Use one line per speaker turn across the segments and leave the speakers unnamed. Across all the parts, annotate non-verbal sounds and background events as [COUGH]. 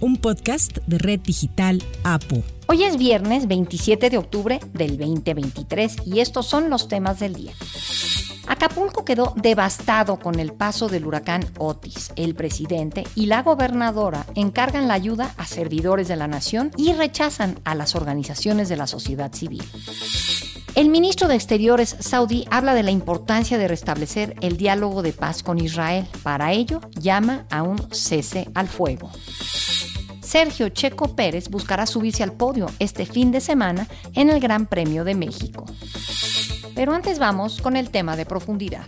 un podcast de Red Digital APU.
Hoy es viernes 27 de octubre del 2023 y estos son los temas del día. Acapulco quedó devastado con el paso del huracán Otis. El presidente y la gobernadora encargan la ayuda a servidores de la nación y rechazan a las organizaciones de la sociedad civil. El ministro de Exteriores saudí habla de la importancia de restablecer el diálogo de paz con Israel. Para ello, llama a un cese al fuego. Sergio Checo Pérez buscará subirse al podio este fin de semana en el Gran Premio de México. Pero antes vamos con el tema de profundidad.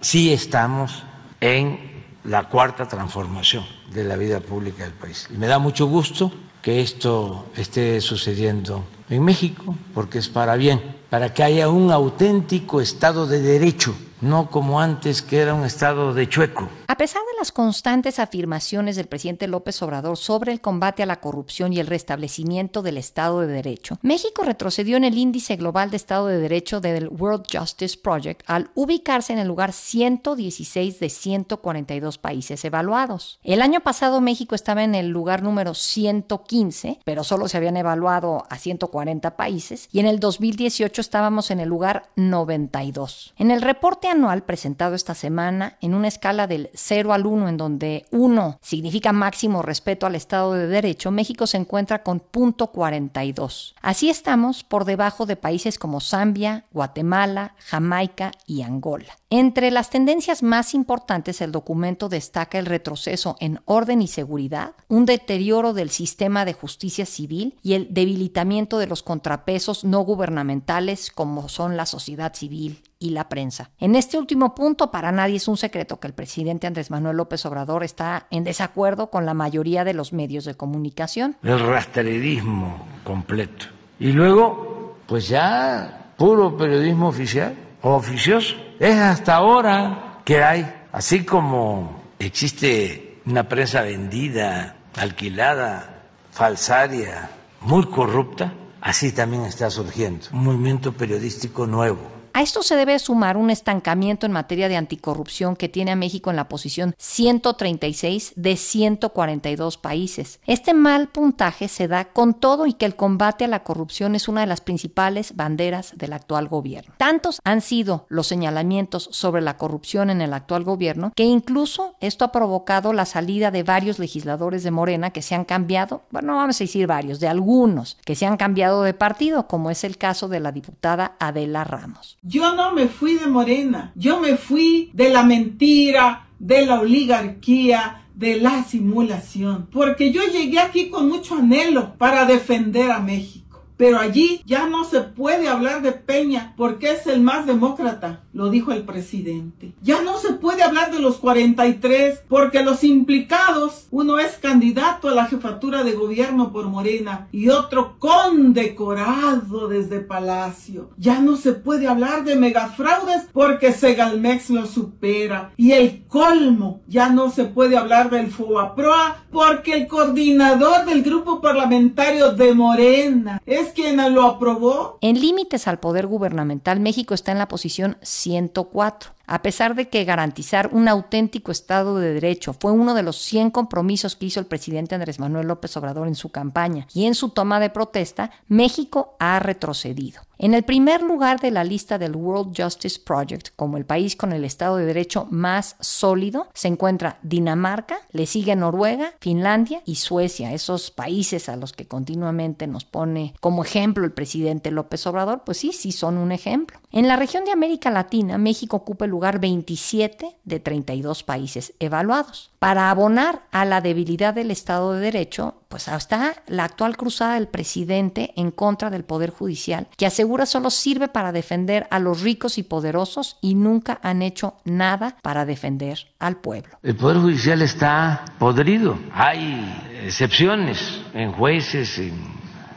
Sí estamos en la cuarta transformación de la vida pública del país. Y me da mucho gusto que esto esté sucediendo en México, porque es para bien, para que haya un auténtico Estado de Derecho no como antes que era un estado de chueco.
A pesar de las constantes afirmaciones del presidente López Obrador sobre el combate a la corrupción y el restablecimiento del Estado de Derecho, México retrocedió en el índice global de Estado de Derecho del World Justice Project al ubicarse en el lugar 116 de 142 países evaluados. El año pasado México estaba en el lugar número 115, pero solo se habían evaluado a 140 países, y en el 2018 estábamos en el lugar 92. En el reporte anual presentado esta semana en una escala del 0 al 1, en donde 1 significa máximo respeto al Estado de Derecho, México se encuentra con punto 42. Así estamos por debajo de países como Zambia, Guatemala, Jamaica y Angola. Entre las tendencias más importantes, el documento destaca el retroceso en orden y seguridad, un deterioro del sistema de justicia civil y el debilitamiento de los contrapesos no gubernamentales como son la sociedad civil y la prensa. En este último punto, para nadie es un secreto que el presidente Andrés Manuel López Obrador está en desacuerdo con la mayoría de los medios de comunicación.
El rastrerismo completo. Y luego, pues ya, puro periodismo oficial oficioso. Es hasta ahora que hay, así como existe una prensa vendida, alquilada, falsaria, muy corrupta, así también está surgiendo. un movimiento periodístico nuevo
a esto se debe sumar un estancamiento en materia de anticorrupción que tiene a México en la posición 136 de 142 países. Este mal puntaje se da con todo y que el combate a la corrupción es una de las principales banderas del actual gobierno. Tantos han sido los señalamientos sobre la corrupción en el actual gobierno que incluso esto ha provocado la salida de varios legisladores de Morena que se han cambiado, bueno, vamos a decir varios, de algunos que se han cambiado de partido, como es el caso de la diputada Adela Ramos.
Yo no me fui de Morena, yo me fui de la mentira, de la oligarquía, de la simulación, porque yo llegué aquí con mucho anhelo para defender a México. Pero allí ya no se puede hablar de Peña porque es el más demócrata, lo dijo el presidente. Ya no se puede hablar de los 43 porque los implicados, uno es candidato a la jefatura de gobierno por Morena y otro condecorado desde Palacio. Ya no se puede hablar de megafraudes porque Segalmex lo supera. Y el colmo, ya no se puede hablar del FOAPROA porque el coordinador del grupo parlamentario de Morena es quien lo aprobó.
En límites al poder gubernamental, México está en la posición 104 a pesar de que garantizar un auténtico Estado de Derecho fue uno de los 100 compromisos que hizo el presidente Andrés Manuel López Obrador en su campaña y en su toma de protesta, México ha retrocedido. En el primer lugar de la lista del World Justice Project, como el país con el Estado de Derecho más sólido, se encuentra Dinamarca, le sigue Noruega, Finlandia y Suecia, esos países a los que continuamente nos pone como ejemplo el presidente López Obrador, pues sí, sí son un ejemplo. En la región de América Latina, México ocupa el lugar 27 de 32 países evaluados. Para abonar a la debilidad del Estado de Derecho, pues hasta la actual cruzada del presidente en contra del Poder Judicial, que asegura solo sirve para defender a los ricos y poderosos y nunca han hecho nada para defender al pueblo.
El Poder Judicial está podrido. Hay excepciones en jueces, en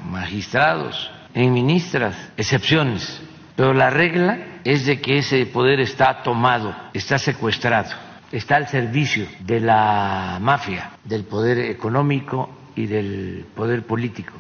magistrados, en ministras, excepciones pero la regla es de que ese poder está tomado, está secuestrado. está al servicio de la mafia, del poder económico y del poder político.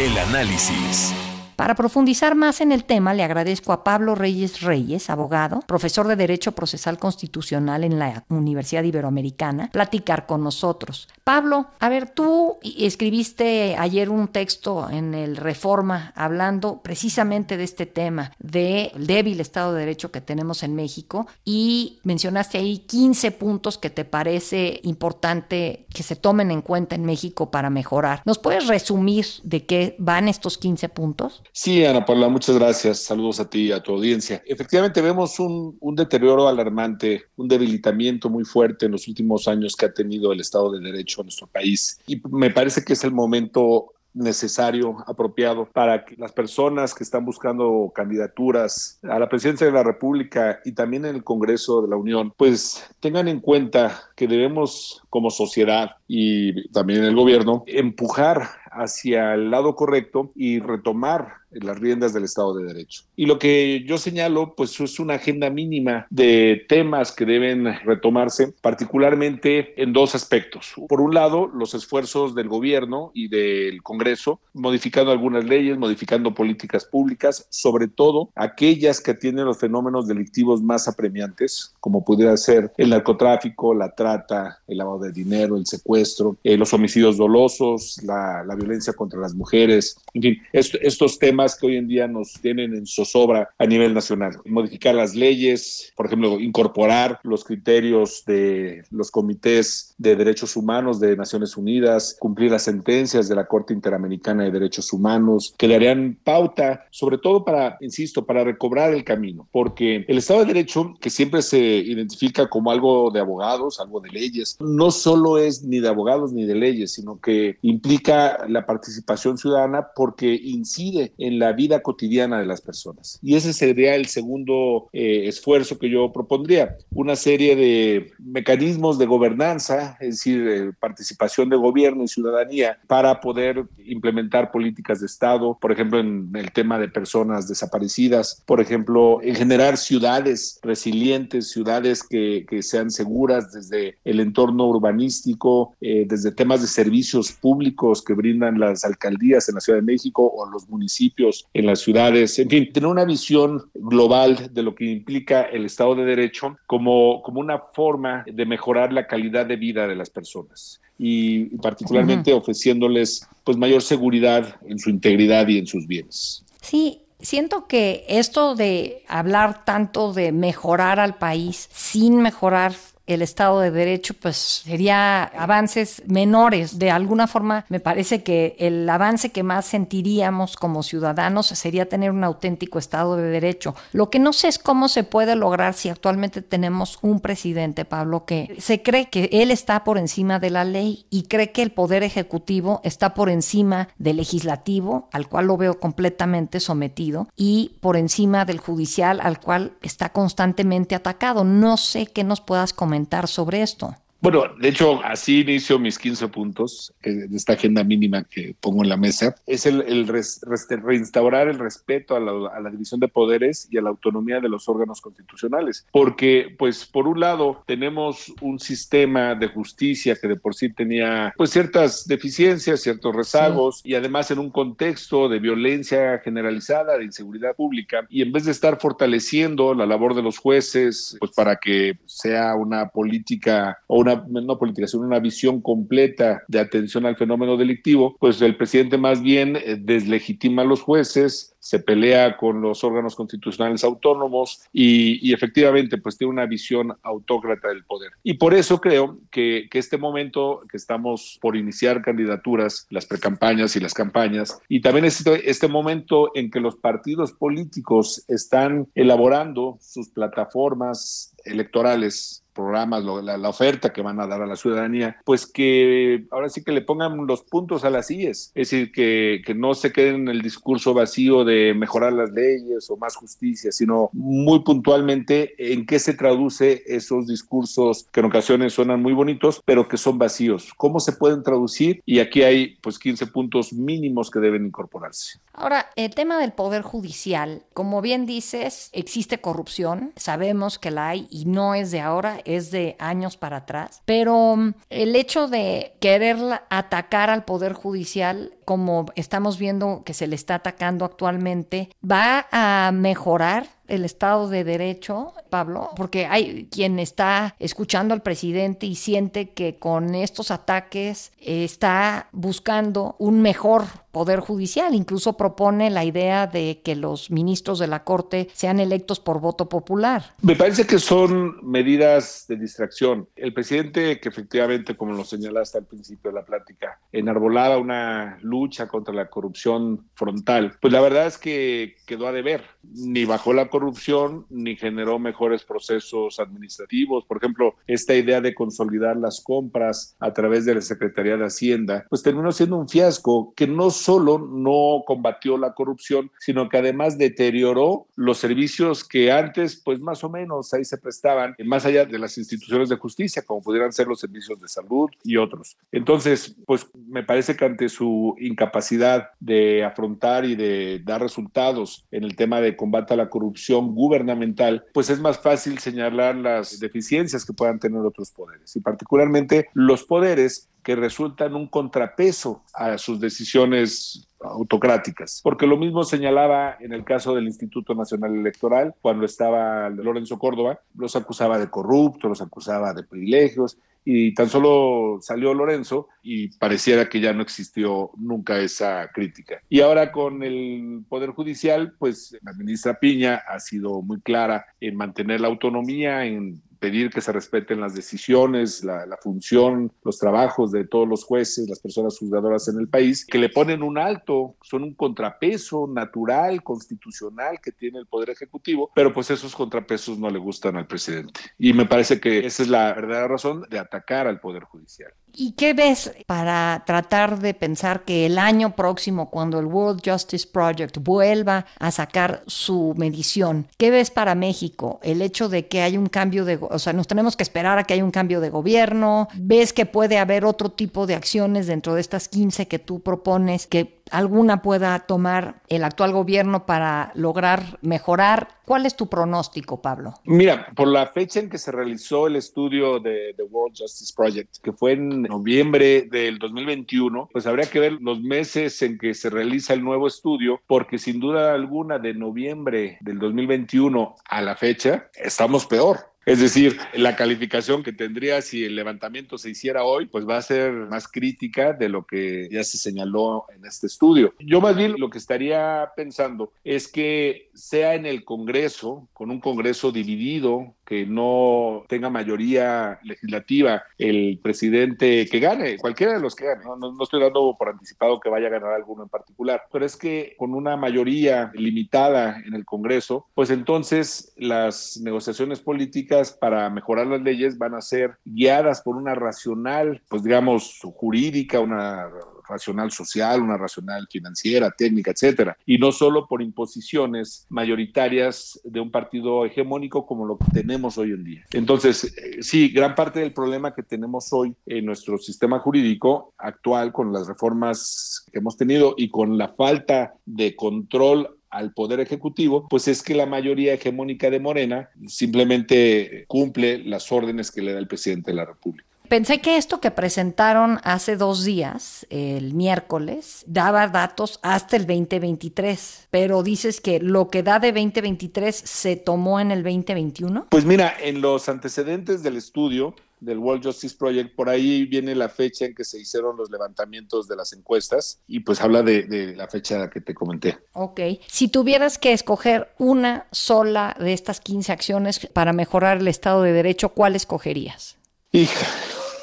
El análisis.
Para profundizar más en el tema, le agradezco a Pablo Reyes Reyes, abogado, profesor de Derecho Procesal Constitucional en la Universidad Iberoamericana, platicar con nosotros. Pablo, a ver, tú escribiste ayer un texto en el Reforma hablando precisamente de este tema, del débil Estado de Derecho que tenemos en México y mencionaste ahí 15 puntos que te parece importante que se tomen en cuenta en México para mejorar. ¿Nos puedes resumir de qué van estos 15 puntos?
Sí, Ana Paula, muchas gracias. Saludos a ti y a tu audiencia. Efectivamente, vemos un, un, deterioro alarmante, un debilitamiento muy fuerte en los últimos años que ha tenido el Estado de Derecho en nuestro país. Y me parece que es el momento necesario, apropiado para que las personas que están buscando candidaturas a la presidencia de la República y también en el Congreso de la Unión, pues tengan en cuenta que debemos como sociedad y también el gobierno empujar hacia el lado correcto y retomar las riendas del Estado de Derecho. Y lo que yo señalo, pues es una agenda mínima de temas que deben retomarse, particularmente en dos aspectos. Por un lado, los esfuerzos del gobierno y del Congreso, modificando algunas leyes, modificando políticas públicas, sobre todo aquellas que tienen los fenómenos delictivos más apremiantes, como pudiera ser el narcotráfico, la trata, el lavado de dinero, el secuestro, eh, los homicidios dolosos, la, la violencia contra las mujeres, en fin, estos temas que hoy en día nos tienen en zozobra a nivel nacional. Modificar las leyes, por ejemplo, incorporar los criterios de los comités de derechos humanos de Naciones Unidas, cumplir las sentencias de la Corte Interamericana de Derechos Humanos, que darían pauta, sobre todo para, insisto, para recobrar el camino, porque el Estado de Derecho, que siempre se identifica como algo de abogados, algo de leyes, no solo es ni de abogados ni de leyes, sino que implica la participación ciudadana porque incide en la vida cotidiana de las personas. Y ese sería el segundo eh, esfuerzo que yo propondría, una serie de mecanismos de gobernanza, es decir, eh, participación de gobierno y ciudadanía para poder implementar políticas de Estado, por ejemplo, en el tema de personas desaparecidas, por ejemplo, en generar ciudades resilientes, ciudades que, que sean seguras desde el entorno urbanístico, eh, desde temas de servicios públicos que brindan las alcaldías en la Ciudad de México o los municipios en las ciudades, en fin, tener una visión global de lo que implica el Estado de Derecho como, como una forma de mejorar la calidad de vida de las personas y, particularmente ofreciéndoles pues mayor seguridad en su integridad y en sus bienes.
Sí, Siento que esto de hablar tanto de mejorar al país sin mejorar el Estado de Derecho, pues sería avances menores. De alguna forma, me parece que el avance que más sentiríamos como ciudadanos sería tener un auténtico Estado de Derecho. Lo que no sé es cómo se puede lograr si actualmente tenemos un presidente, Pablo, que se cree que él está por encima de la ley y cree que el Poder Ejecutivo está por encima del Legislativo, al cual lo veo completamente sometido, y por encima del Judicial, al cual está constantemente atacado. No sé qué nos puedas comentar sobre esto.
Bueno, de hecho, así inicio mis 15 puntos de esta agenda mínima que pongo en la mesa. Es el, el reinstaurar el respeto a la, a la, división de poderes y a la autonomía de los órganos constitucionales. Porque, pues, por un lado, tenemos un sistema de justicia que de por sí tenía, pues, ciertas deficiencias, ciertos rezagos, sí. y además en un contexto de violencia generalizada, de inseguridad pública, y en vez de estar fortaleciendo la labor de los jueces, pues, para que sea una política o una no política, sino una visión completa de atención al fenómeno delictivo, pues el presidente más bien eh, deslegitima a los jueces, se pelea con los órganos constitucionales autónomos y, y, efectivamente pues tiene una visión autócrata del poder. Y por eso creo que, que este momento que estamos por iniciar candidaturas, las precampañas y las campañas, y también este, este momento en que los partidos políticos están elaborando sus plataformas electorales programas, lo, la, la, oferta que van a dar a la ciudadanía, pues que ahora sí que le pongan los puntos a las IES, es decir, que, que no se queden en el discurso vacío de mejorar las leyes o más justicia, sino muy puntualmente en qué se traduce esos discursos que en ocasiones suenan muy bonitos, pero que son vacíos. ¿Cómo se pueden traducir? Y aquí hay pues 15 puntos mínimos que deben incorporarse.
Ahora, el tema del Poder Judicial, como bien dices, existe corrupción, sabemos que la hay y no es de ahora, es de años para atrás, pero mm, el hecho de querer atacar al Poder Judicial, como estamos viendo que se le está atacando actualmente, va a mejorar el Estado de Derecho, Pablo, porque hay quien está escuchando al presidente y siente que con estos ataques está buscando un mejor poder judicial. Incluso propone la idea de que los ministros de la Corte sean electos por voto popular.
Me parece que son medidas de distracción. El presidente, que efectivamente, como lo señalaste al principio de la plática, enarbolaba una lucha contra la corrupción frontal, pues la verdad es que quedó a deber. Ni bajó la corrupción ni generó mejores procesos administrativos. Por ejemplo, esta idea de consolidar las compras a través de la Secretaría de Hacienda, pues terminó siendo un fiasco que no solo no combatió la corrupción, sino que además deterioró los servicios que antes, pues más o menos ahí se prestaban, más allá de las instituciones de justicia, como pudieran ser los servicios de salud y otros. Entonces, pues me parece que ante su incapacidad de afrontar y de dar resultados en el tema de combate a la corrupción gubernamental, pues es más fácil señalar las deficiencias que puedan tener otros poderes y particularmente los poderes que resultan un contrapeso a sus decisiones autocráticas. Porque lo mismo señalaba en el caso del Instituto Nacional Electoral, cuando estaba Lorenzo Córdoba, los acusaba de corruptos, los acusaba de privilegios, y tan solo salió Lorenzo y pareciera que ya no existió nunca esa crítica. Y ahora con el Poder Judicial, pues la ministra Piña ha sido muy clara en mantener la autonomía, en pedir que se respeten las decisiones, la, función, los trabajos de todos los jueces, las personas juzgadoras en el país, que le ponen un alto, son un contrapeso natural, constitucional que tiene el Poder Ejecutivo, pero pues esos contrapesos no le gustan al presidente. Y me parece que esa es la verdadera razón de atacar al Poder Judicial.
¿Y qué ves para tratar de pensar que el año próximo, cuando el World Justice Project vuelva a sacar su medición, qué ves para México? El hecho de que hay un cambio de, o sea, nos tenemos que esperar a que haya un cambio de gobierno, ves que puede haber otro tipo de acciones dentro de estas 15 que tú propones que alguna pueda tomar el actual gobierno para lograr mejorar. ¿Cuál es tu pronóstico, Pablo?
Mira, por la fecha en que se realizó el estudio de The World Justice Project, que fue en noviembre del 2021, pues habría que ver los meses en que se realiza el nuevo estudio, porque sin duda alguna de noviembre del 2021 a la fecha estamos peor. Es decir, la calificación que tendría si el levantamiento se hiciera hoy, pues va a ser más crítica de lo que ya se señaló en este estudio. Yo más bien lo que estaría pensando es que sea en el Congreso, con un Congreso dividido, que no tenga mayoría legislativa el presidente que gane, cualquiera de los que gane. No, no, estoy dando por anticipado que vaya a ganar alguno en particular, pero es que con una mayoría limitada en el Congreso, pues entonces las negociaciones políticas para mejorar las leyes van a ser guiadas por una racional, pues digamos, jurídica, una racional social, una racional financiera, técnica, etcétera, y no solo por imposiciones mayoritarias de un partido hegemónico como lo que tenemos hoy en día. Entonces, eh, sí, gran parte del problema que tenemos hoy en nuestro sistema jurídico actual con las reformas que hemos tenido y con la falta de control al Poder Ejecutivo, pues es que la mayoría hegemónica de Morena simplemente cumple las órdenes que le da el presidente de la República.
Pensé que esto que presentaron hace dos días, el miércoles, daba datos hasta el 2023, pero dices que lo que da de 2023 se tomó en el 2021.
Pues mira, en los antecedentes del estudio del World Justice Project, por ahí viene la fecha en que se hicieron los levantamientos de las encuestas y pues habla de, de la fecha que te comenté.
Ok, si tuvieras que escoger una sola de estas 15 acciones para mejorar el Estado de Derecho, ¿cuál escogerías?
Hija,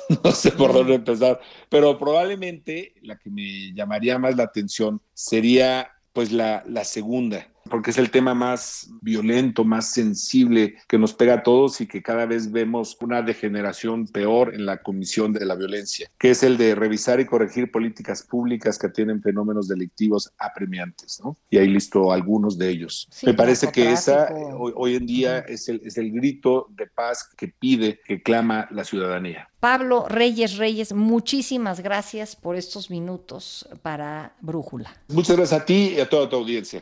[LAUGHS] no sé por dónde empezar, pero probablemente la que me llamaría más la atención sería pues la, la segunda, porque es el tema más violento, más sensible que nos pega a todos y que cada vez vemos una degeneración peor en la comisión de la violencia, que es el de revisar y corregir políticas públicas que tienen fenómenos delictivos apremiantes, ¿no? Y ahí listo algunos de ellos. Me parece que esa hoy, hoy en día es el, es el grito de paz que pide, que clama la ciudadanía.
Pablo Reyes Reyes, muchísimas gracias por estos minutos para Brújula.
Muchas gracias a ti y a toda tu audiencia.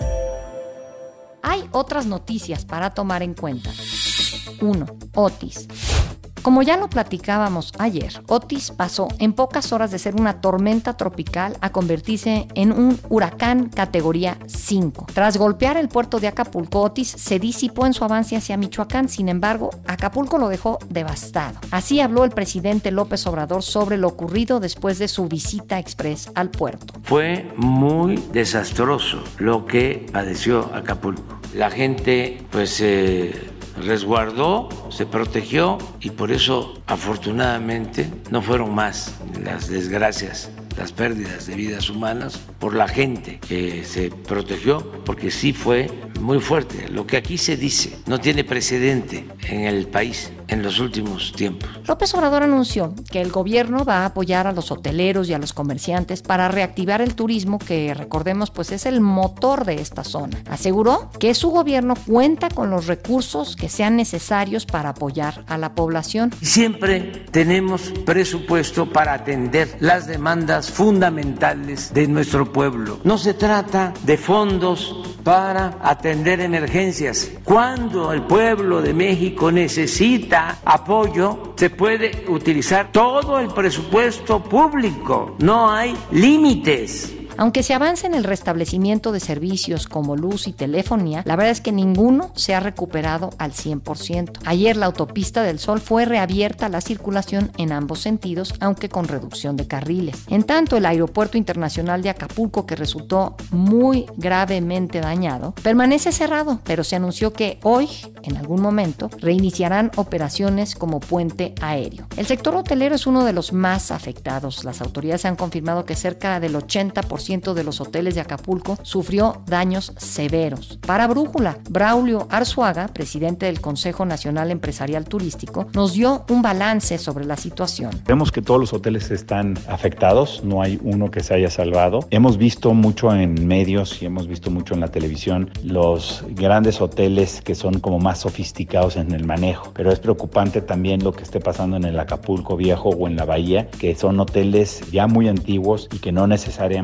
Hay otras noticias para tomar en cuenta. 1. Otis. Como ya lo platicábamos ayer, Otis pasó en pocas horas de ser una tormenta tropical a convertirse en un huracán categoría 5. Tras golpear el puerto de Acapulco, Otis se disipó en su avance hacia Michoacán, sin embargo, Acapulco lo dejó devastado. Así habló el presidente López Obrador sobre lo ocurrido después de su visita express al puerto.
Fue muy desastroso lo que padeció Acapulco. La gente pues eh, resguardó, se protegió y por eso afortunadamente no fueron más las desgracias las pérdidas de vidas humanas por la gente que se protegió, porque sí fue muy fuerte. Lo que aquí se dice no tiene precedente en el país en los últimos tiempos.
López Obrador anunció que el gobierno va a apoyar a los hoteleros y a los comerciantes para reactivar el turismo que recordemos pues es el motor de esta zona. Aseguró que su gobierno cuenta con los recursos que sean necesarios para apoyar a la población.
Siempre tenemos presupuesto para atender las demandas fundamentales de nuestro pueblo. No se trata de fondos para atender emergencias. Cuando el pueblo de México necesita apoyo, se puede utilizar todo el presupuesto público. No hay límites.
Aunque se avance en el restablecimiento de servicios como luz y telefonía, la verdad es que ninguno se ha recuperado al 100%. Ayer la autopista del Sol fue reabierta a la circulación en ambos sentidos, aunque con reducción de carriles. En tanto, el Aeropuerto Internacional de Acapulco, que resultó muy gravemente dañado, permanece cerrado, pero se anunció que hoy, en algún momento, reiniciarán operaciones como puente aéreo. El sector hotelero es uno de los más afectados. Las autoridades han confirmado que cerca del 80% de los hoteles de Acapulco sufrió daños severos. Para Brújula, Braulio Arzuaga, presidente del Consejo Nacional Empresarial Turístico, nos dio un balance sobre la situación.
Vemos que todos los hoteles están afectados, no hay uno que se haya salvado. Hemos visto mucho en medios y hemos visto mucho en la televisión los grandes hoteles que son como más sofisticados en el manejo, pero es preocupante también lo que esté pasando en el Acapulco Viejo o en la Bahía, que son hoteles ya muy antiguos y que no necesariamente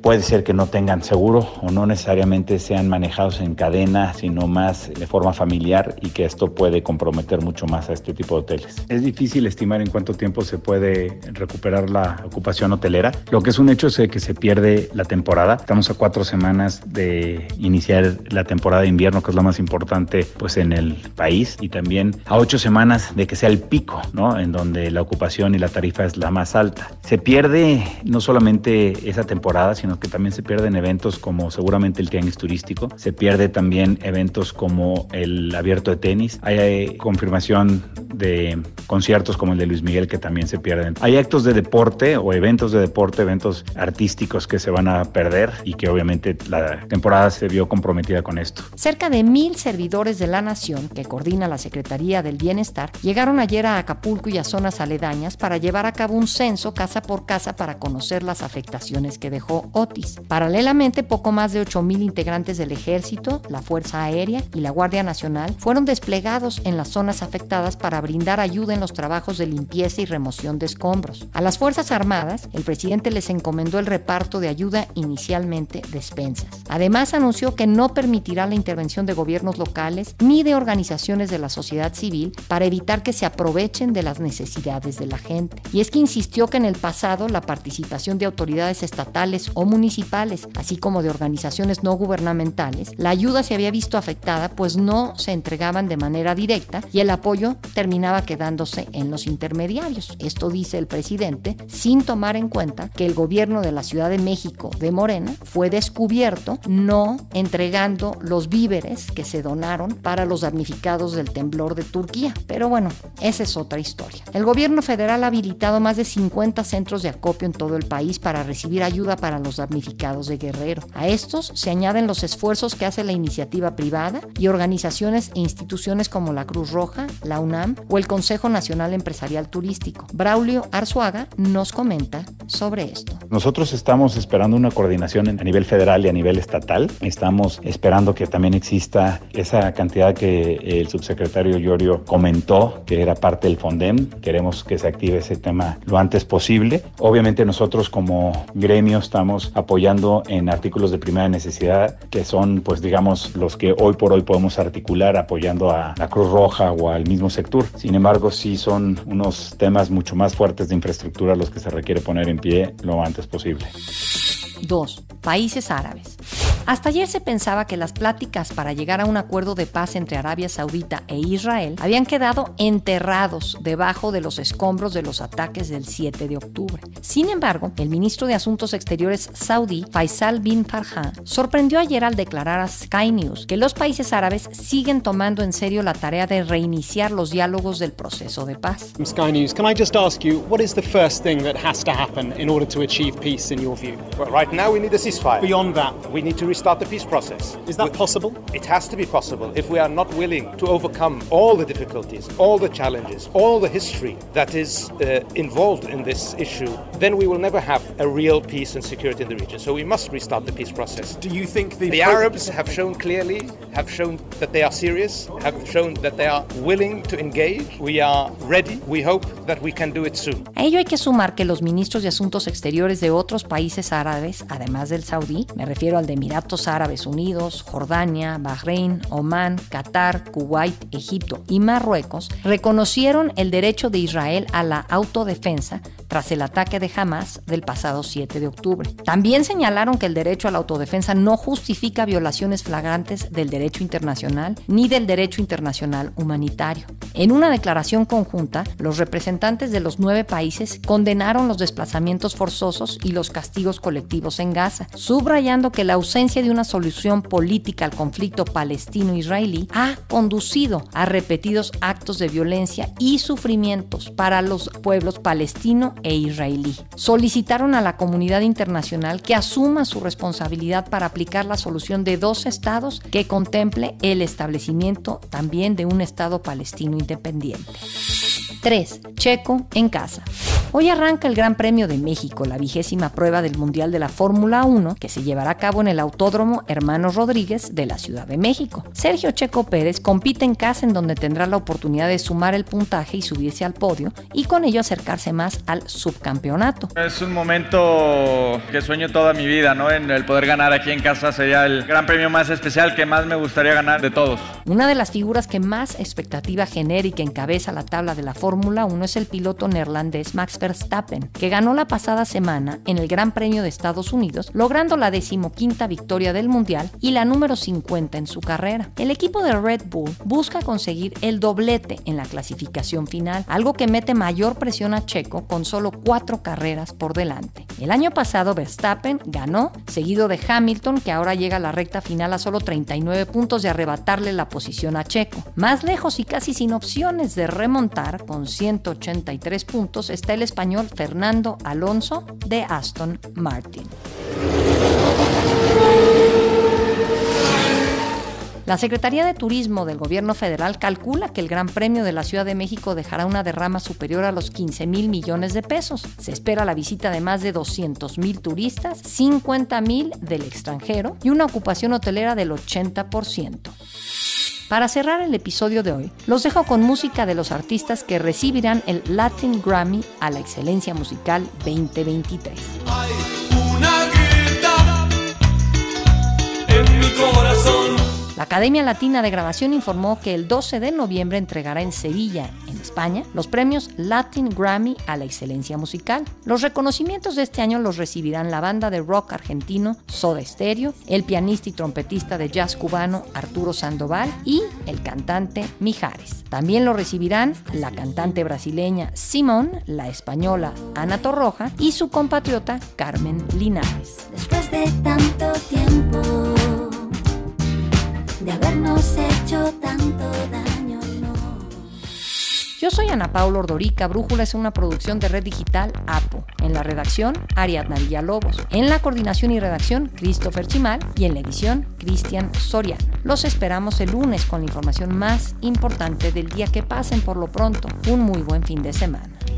puede ser que no tengan seguro o no necesariamente sean manejados en cadena, sino más de forma familiar y que esto puede comprometer mucho más a este tipo de hoteles. Es difícil estimar en cuánto tiempo se puede recuperar la ocupación hotelera. Lo que es un hecho es que se pierde la temporada. Estamos a cuatro semanas de iniciar la temporada de invierno, que es la más importante pues en el país, y también a ocho semanas de que sea el pico, ¿no? En donde la ocupación y la tarifa es la más alta. Se pierde no solamente esa temporada, sino que también se pierden eventos como seguramente el tianguis turístico, se pierde también eventos como el abierto de tenis, hay confirmación de conciertos como el de Luis Miguel que también se pierden. Hay actos de deporte o eventos de deporte, eventos artísticos que se van a perder y que obviamente la temporada se vio comprometida con esto.
Cerca de mil servidores de la nación que coordina la Secretaría del Bienestar llegaron ayer a Acapulco y a zonas aledañas para llevar a cabo un censo casa por casa para conocer las afectaciones que dejó Otis. Paralelamente, poco más de 8.000 integrantes del Ejército, la Fuerza Aérea y la Guardia Nacional fueron desplegados en las zonas afectadas para brindar ayuda en los trabajos de limpieza y remoción de escombros. A las Fuerzas Armadas, el presidente les encomendó el reparto de ayuda inicialmente despensas. Además, anunció que no permitirá la intervención de gobiernos locales ni de organizaciones de la sociedad civil para evitar que se aprovechen de las necesidades de la gente. Y es que insistió que en el pasado la participación de autoridades estatales estatales o municipales, así como de organizaciones no gubernamentales, la ayuda se había visto afectada pues no se entregaban de manera directa y el apoyo terminaba quedándose en los intermediarios. Esto dice el presidente sin tomar en cuenta que el gobierno de la Ciudad de México de Morena fue descubierto no entregando los víveres que se donaron para los damnificados del temblor de Turquía. Pero bueno, esa es otra historia. El gobierno federal ha habilitado más de 50 centros de acopio en todo el país para recibir ayuda para los damnificados de Guerrero. A estos se añaden los esfuerzos que hace la iniciativa privada y organizaciones e instituciones como la Cruz Roja, la UNAM o el Consejo Nacional Empresarial Turístico. Braulio Arzuaga nos comenta sobre esto.
Nosotros estamos esperando una coordinación a nivel federal y a nivel estatal. Estamos esperando que también exista esa cantidad que el subsecretario Llorio comentó, que era parte del FONDEM. Queremos que se active ese tema lo antes posible. Obviamente nosotros como gremio estamos apoyando en artículos de primera necesidad, que son pues digamos los que hoy por hoy podemos articular apoyando a la Cruz Roja o al mismo sector. Sin embargo, sí son unos temas mucho más fuertes de infraestructura los que se requiere poner en pie lo antes posible.
2. Países árabes. Hasta ayer se pensaba que las pláticas para llegar a un acuerdo de paz entre Arabia Saudita e Israel habían quedado enterrados debajo de los escombros de los ataques del 7 de octubre. Sin embargo, el ministro de Asuntos Exteriores saudí, Faisal bin Farhan, sorprendió ayer al declarar a Sky News que los países árabes siguen tomando en serio la tarea de reiniciar los diálogos del proceso de paz.
Sky News, can I just ask you, what is the first thing that has to happen in order to achieve peace in your view?
Well, right now we need a ceasefire.
Beyond that,
we need to restart the peace process.
Is that
we,
possible?
It has to be possible. If we are not willing to overcome all the difficulties, all the challenges, all the history that is uh, involved in this issue, then we will never have a real peace and security in the region. So we must restart the peace process.
Do you think the,
the Arabs have shown clearly, have shown that they are serious, have shown that they are willing to engage? We are ready. We hope that we can do it soon.
A ello hay que sumar que los ministros de Asuntos Exteriores de otros países árabes, además del saudí, me refiero al de Emiratos Árabes Unidos, Jordania, Bahrein, Omán, Qatar, Kuwait, Egipto y Marruecos, reconocieron el derecho de Israel a la autodefensa tras el ataque de Hamas del pasado 7 de octubre. También señalaron que el derecho a la autodefensa no justifica violaciones flagrantes del derecho internacional ni del derecho internacional humanitario. En una declaración conjunta, los representantes de los nueve países condenaron los desplazamientos forzosos y los castigos colectivos en Gaza, subrayando que la ausencia de una solución política al conflicto palestino-israelí ha conducido a repetidos actos de violencia y sufrimientos para los pueblos palestino e israelí. Solicitaron a la comunidad internacional que asuma su responsabilidad para aplicar la solución de dos estados que contemple el establecimiento también de un estado palestino independiente. 3. Checo en casa. Hoy arranca el Gran Premio de México, la vigésima prueba del Mundial de la Fórmula 1, que se llevará a cabo en el Autódromo Hermanos Rodríguez de la Ciudad de México. Sergio Checo Pérez compite en casa en donde tendrá la oportunidad de sumar el puntaje y subirse al podio y con ello acercarse más al subcampeonato.
Es un momento que sueño toda mi vida, ¿no? En el poder ganar aquí en casa sería el gran premio más especial que más me gustaría ganar de todos.
Una de las figuras que más expectativa genera y que encabeza la tabla de la Fórmula 1 es el piloto neerlandés Max Verstappen, que ganó la pasada semana en el Gran Premio de Estados Unidos, logrando la decimoquinta victoria del Mundial y la número 50 en su carrera. El equipo de Red Bull busca conseguir el doblete en la clasificación final, algo que mete mayor presión a Checo con solo cuatro carreras por delante. El año pasado Verstappen ganó, seguido de Hamilton, que ahora llega a la recta final a solo 39 puntos de arrebatarle la posición a Checo. Más lejos y casi sin opciones de remontar, con 183 puntos, está el español Fernando Alonso de Aston Martin. La Secretaría de Turismo del Gobierno Federal calcula que el Gran Premio de la Ciudad de México dejará una derrama superior a los 15 mil millones de pesos. Se espera la visita de más de 200 mil turistas, 50 mil del extranjero y una ocupación hotelera del 80%. Para cerrar el episodio de hoy, los dejo con música de los artistas que recibirán el Latin Grammy a la excelencia musical 2023. La Academia Latina de Grabación informó que el 12 de noviembre entregará en Sevilla, en España, los premios Latin Grammy a la excelencia musical. Los reconocimientos de este año los recibirán la banda de rock argentino Soda Stereo, el pianista y trompetista de jazz cubano Arturo Sandoval y el cantante Mijares. También lo recibirán la cantante brasileña Simón, la española Ana Torroja y su compatriota Carmen Linares.
Después de tanto tiempo de habernos hecho tanto daño, no.
Yo soy Ana Paula Ordorica. Brújula es una producción de Red Digital APO. En la redacción, Ariadna Villalobos. En la coordinación y redacción, Christopher Chimal. Y en la edición, Cristian Soriano. Los esperamos el lunes con la información más importante del día que pasen por lo pronto. Un muy buen fin de semana.